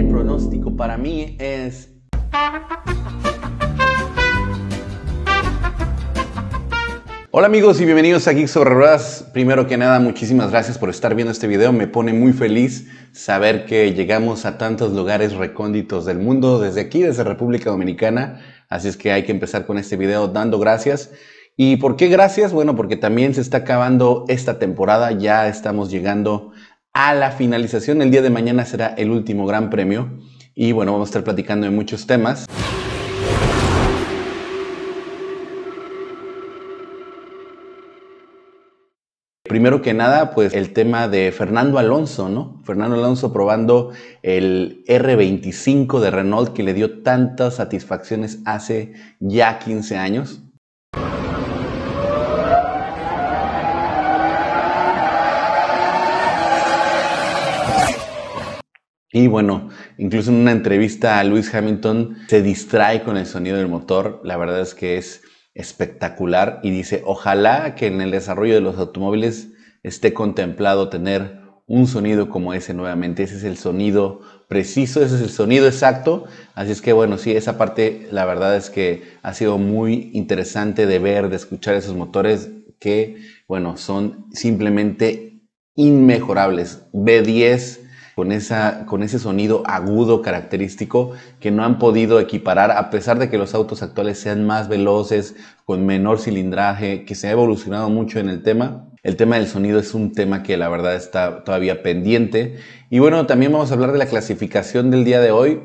el pronóstico para mí es... Hola amigos y bienvenidos a Geek sobre Ruedas. Primero que nada, muchísimas gracias por estar viendo este video. Me pone muy feliz saber que llegamos a tantos lugares recónditos del mundo desde aquí, desde República Dominicana. Así es que hay que empezar con este video dando gracias. ¿Y por qué gracias? Bueno, porque también se está acabando esta temporada, ya estamos llegando a la finalización. El día de mañana será el último gran premio y bueno, vamos a estar platicando de muchos temas. Primero que nada, pues el tema de Fernando Alonso, ¿no? Fernando Alonso probando el R25 de Renault que le dio tantas satisfacciones hace ya 15 años. Y bueno, incluso en una entrevista a Lewis Hamilton se distrae con el sonido del motor. La verdad es que es espectacular y dice, ojalá que en el desarrollo de los automóviles esté contemplado tener un sonido como ese nuevamente. Ese es el sonido preciso, ese es el sonido exacto. Así es que bueno, sí, esa parte la verdad es que ha sido muy interesante de ver, de escuchar esos motores que, bueno, son simplemente inmejorables. B10 con, esa, con ese sonido agudo característico que no han podido equiparar a pesar de que los autos actuales sean más veloces, con menor cilindraje, que se ha evolucionado mucho en el tema. El tema del sonido es un tema que la verdad está todavía pendiente. Y bueno, también vamos a hablar de la clasificación del día de hoy.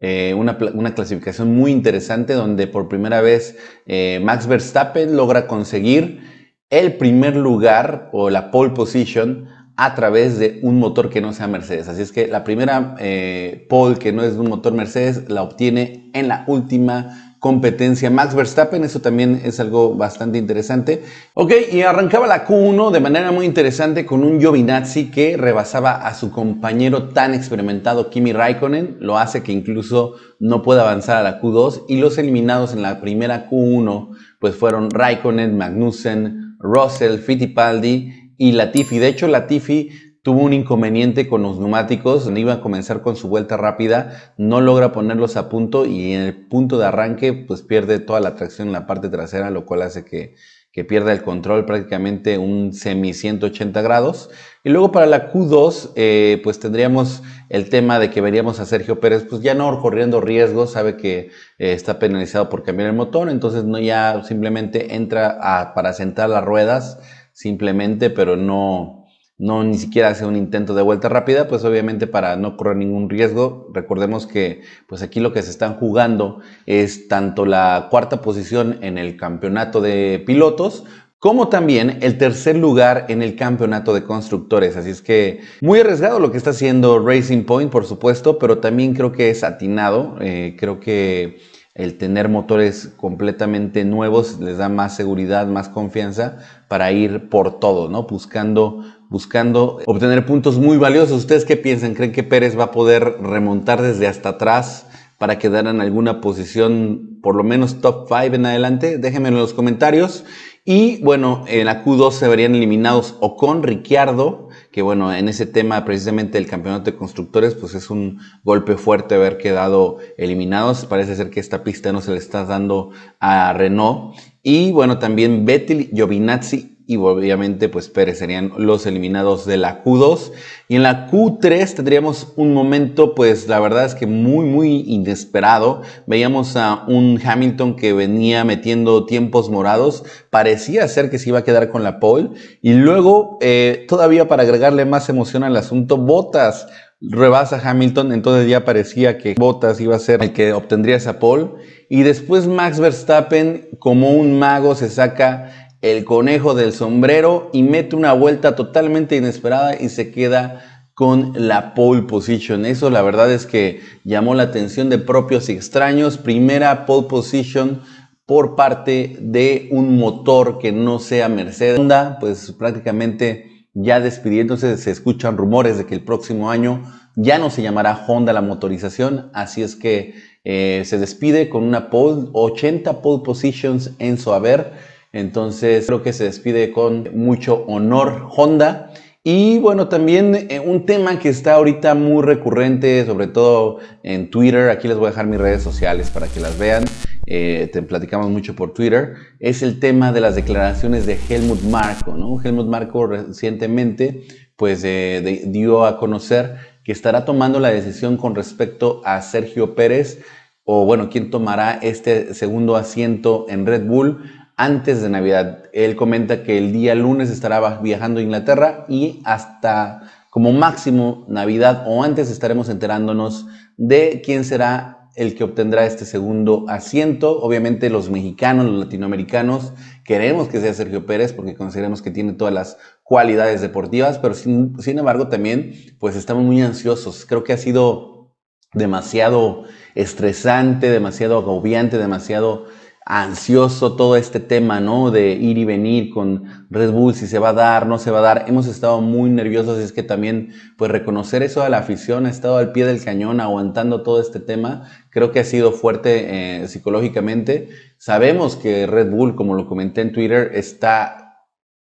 Eh, una, clasificación muy interesante donde por primera vez eh, Max Verstappen logra conseguir el primer lugar o la pole position a través de un motor que no sea Mercedes. Así es que la primera eh, pole que no es de un motor Mercedes la obtiene en la última competencia Max Verstappen. Eso también es algo bastante interesante. Ok, y arrancaba la Q1 de manera muy interesante con un Giovinazzi que rebasaba a su compañero tan experimentado Kimi Raikkonen. Lo hace que incluso no pueda avanzar a la Q2 y los eliminados en la primera Q1 pues fueron Raikkonen, Magnussen, Russell, Fittipaldi y Latifi. De hecho, Latifi tuvo un inconveniente con los neumáticos, iba a comenzar con su vuelta rápida, no logra ponerlos a punto y en el punto de arranque pues pierde toda la tracción en la parte trasera, lo cual hace que, que pierda el control prácticamente un semi 180 grados. Y luego para la Q2 eh, pues tendríamos el tema de que veríamos a Sergio Pérez pues ya no corriendo riesgos, sabe que eh, está penalizado por cambiar el motor, entonces no ya simplemente entra para sentar las ruedas simplemente, pero no, no ni siquiera hace un intento de vuelta rápida, pues obviamente para no correr ningún riesgo, recordemos que pues aquí lo que se están jugando es tanto la cuarta posición en el campeonato de pilotos, como también el tercer lugar en el campeonato de constructores. Así es que muy arriesgado lo que está haciendo Racing Point, por supuesto, pero también creo que es atinado. Eh, creo que el tener motores completamente nuevos les da más seguridad, más confianza para ir por todo, ¿no? Buscando, buscando obtener puntos muy valiosos. ¿Ustedes qué piensan? ¿Creen que Pérez va a poder remontar desde hasta atrás para quedar en alguna posición, por lo menos top 5 en adelante? Déjenme en los comentarios. Y bueno, en la Q2 se verían eliminados Ocon, Ricciardo, que bueno, en ese tema precisamente del campeonato de constructores, pues es un golpe fuerte haber quedado eliminados. Parece ser que esta pista no se le está dando a Renault. Y bueno, también Vettel, Giovinazzi y obviamente pues Pérez serían los eliminados de la Q2 y en la Q3 tendríamos un momento pues la verdad es que muy muy inesperado. Veíamos a un Hamilton que venía metiendo tiempos morados. Parecía ser que se iba a quedar con la pole. Y luego eh, todavía para agregarle más emoción al asunto Botas rebasa Hamilton, entonces ya parecía que Bottas iba a ser el que obtendría esa pole. Y después Max Verstappen, como un mago, se saca el conejo del sombrero y mete una vuelta totalmente inesperada y se queda con la pole position. Eso la verdad es que llamó la atención de propios y extraños. Primera pole position por parte de un motor que no sea Mercedes. Honda, pues prácticamente ya despidiéndose, se escuchan rumores de que el próximo año ya no se llamará Honda la motorización, así es que eh, se despide con una pole, 80 pole positions en su haber entonces creo que se despide con mucho honor Honda. Y bueno, también eh, un tema que está ahorita muy recurrente, sobre todo en Twitter, aquí les voy a dejar mis redes sociales para que las vean, eh, te platicamos mucho por Twitter, es el tema de las declaraciones de Helmut Marko. ¿no? Helmut Marko recientemente pues, eh, dio a conocer que estará tomando la decisión con respecto a Sergio Pérez, o bueno, quién tomará este segundo asiento en Red Bull antes de Navidad. Él comenta que el día lunes estará viajando a Inglaterra y hasta como máximo Navidad o antes estaremos enterándonos de quién será el que obtendrá este segundo asiento. Obviamente los mexicanos, los latinoamericanos, queremos que sea Sergio Pérez porque consideramos que tiene todas las cualidades deportivas, pero sin, embargo también pues estamos muy ansiosos. Creo que ha sido demasiado estresante, demasiado agobiante, demasiado ansioso todo este tema, ¿no? De ir y venir con Red Bull, si se va a dar, no se va a dar. Hemos estado muy nerviosos, es que también, pues reconocer eso a la afición, ha estado al pie del cañón aguantando todo este tema, creo que ha sido fuerte eh, psicológicamente. Sabemos que Red Bull, como lo comenté en Twitter, está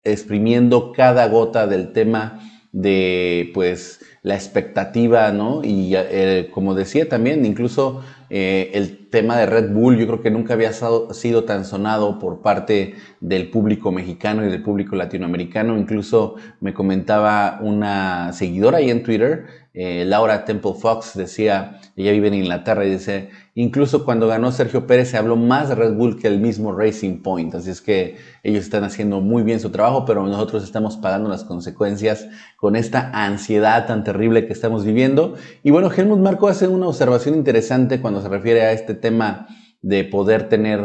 exprimiendo cada gota del tema de, pues, la expectativa, ¿no? Y eh, como decía también, incluso eh, el tema de Red Bull yo creo que nunca había sido tan sonado por parte del público mexicano y del público latinoamericano. Incluso me comentaba una seguidora ahí en Twitter, eh, Laura Temple Fox, decía, ella vive en Inglaterra y dice, incluso cuando ganó Sergio Pérez se habló más de Red Bull que el mismo Racing Point. Así es que ellos están haciendo muy bien su trabajo, pero nosotros estamos pagando las consecuencias con esta ansiedad tan terrible que estamos viviendo. Y bueno, Helmut Marco hace una observación interesante cuando se refiere a este tema de poder tener,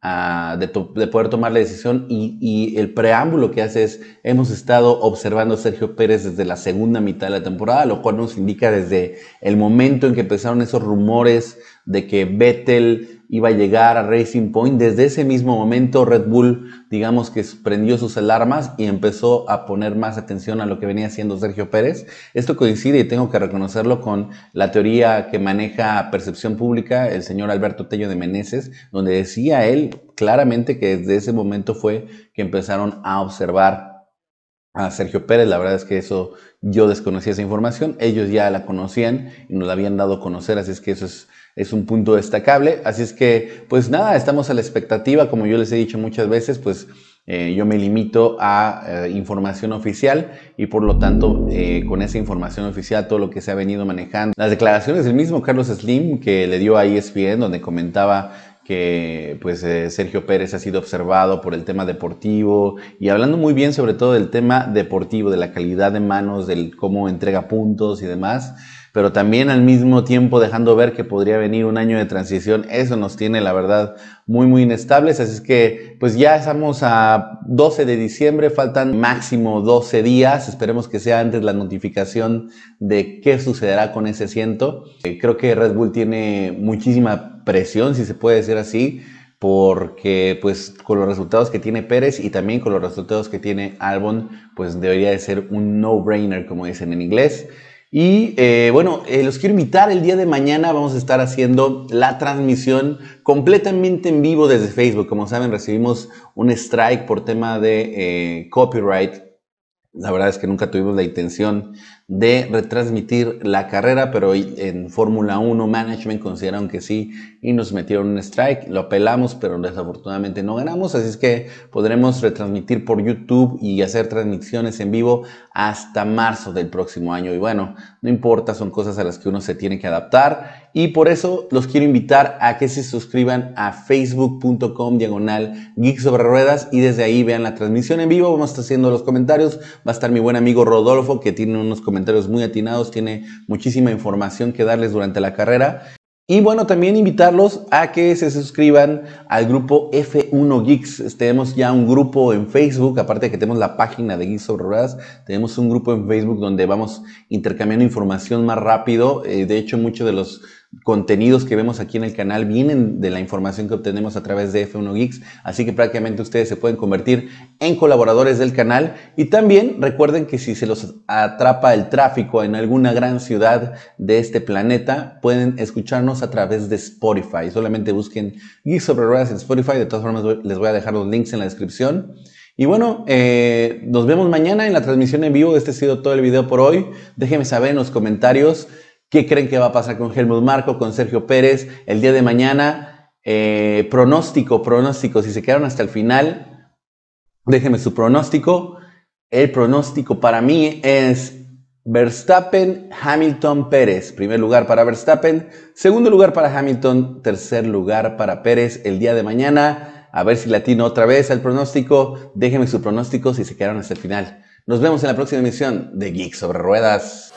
de, de, poder tomar la decisión y, y, el preámbulo que hace es, hemos estado observando a Sergio Pérez desde la segunda mitad de la temporada, lo cual nos indica desde el momento en que empezaron esos rumores de que Vettel iba a llegar a Racing Point. Desde ese mismo momento Red Bull, digamos que prendió sus alarmas y empezó a poner más atención a lo que venía haciendo Sergio Pérez. Esto coincide, y tengo que reconocerlo, con la teoría que maneja percepción pública el señor Alberto Tello de Meneses, donde decía él claramente que desde ese momento fue que empezaron a observar a Sergio Pérez. La verdad es que eso yo desconocía esa información, ellos ya la conocían y nos la habían dado a conocer, así es que eso es es un punto destacable. Así es que, pues nada, estamos a la expectativa, como yo les he dicho muchas veces, pues eh, yo me limito a eh, información oficial y por lo tanto eh, con esa información oficial todo lo que se ha venido manejando. Las declaraciones del mismo Carlos Slim que le dio a ESPN donde comentaba que pues Sergio Pérez ha sido observado por el tema deportivo y hablando muy bien sobre todo del tema deportivo, de la calidad de manos, del cómo entrega puntos y demás pero también al mismo tiempo dejando ver que podría venir un año de transición. Eso nos tiene, la verdad, muy, muy inestables. Así es que, pues ya estamos a 12 de diciembre, faltan máximo 12 días. Esperemos que sea antes la notificación de qué sucederá con ese asiento. Eh, creo que Red Bull tiene muchísima presión, si se puede decir así porque pues con los resultados que tiene Pérez y también con los resultados que tiene Albon, pues debería de ser un no-brainer, como dicen en inglés. Y eh, bueno, eh, los quiero invitar el día de mañana. Vamos a estar haciendo la transmisión completamente en vivo desde Facebook. Como saben, recibimos un strike por tema de eh, copyright. La verdad es que nunca tuvimos la intención de retransmitir la carrera, pero en Fórmula 1 Management consideraron que sí y nos metieron un strike. Lo apelamos, pero desafortunadamente no ganamos, así es que podremos retransmitir por YouTube y hacer transmisiones en vivo hasta marzo del próximo año. Y bueno, no importa, son cosas a las que uno se tiene que adaptar y por eso los quiero invitar a que se suscriban a facebook.com diagonal geek sobre ruedas y desde ahí vean la transmisión en vivo. Vamos a estar haciendo los comentarios. Va a estar mi buen amigo Rodolfo que tiene unos comentarios comentarios muy atinados, tiene muchísima información que darles durante la carrera. Y bueno, también invitarlos a que se suscriban al grupo F1 Geeks. Tenemos ya un grupo en Facebook, aparte de que tenemos la página de Geeks sobre Ruedas, tenemos un grupo en Facebook donde vamos intercambiando información más rápido. Eh, de hecho, muchos de los contenidos que vemos aquí en el canal vienen de la información que obtenemos a través de F1 Geeks, así que prácticamente ustedes se pueden convertir en colaboradores del canal y también recuerden que si se los atrapa el tráfico en alguna gran ciudad de este planeta, pueden escucharnos a través de Spotify. Solamente busquen Geeks sobre Ruedas en Spotify, de todas formas les voy a dejar los links en la descripción. Y bueno, eh, nos vemos mañana en la transmisión en vivo. Este ha sido todo el video por hoy. Déjenme saber en los comentarios qué creen que va a pasar con Helmut Marco, con Sergio Pérez el día de mañana. Eh, pronóstico, pronóstico. Si se quedaron hasta el final, déjenme su pronóstico. El pronóstico para mí es Verstappen, Hamilton, Pérez. Primer lugar para Verstappen, segundo lugar para Hamilton, tercer lugar para Pérez el día de mañana. A ver si latino otra vez al pronóstico. Déjenme su pronóstico si se quedaron hasta el final. Nos vemos en la próxima emisión de Geek sobre Ruedas.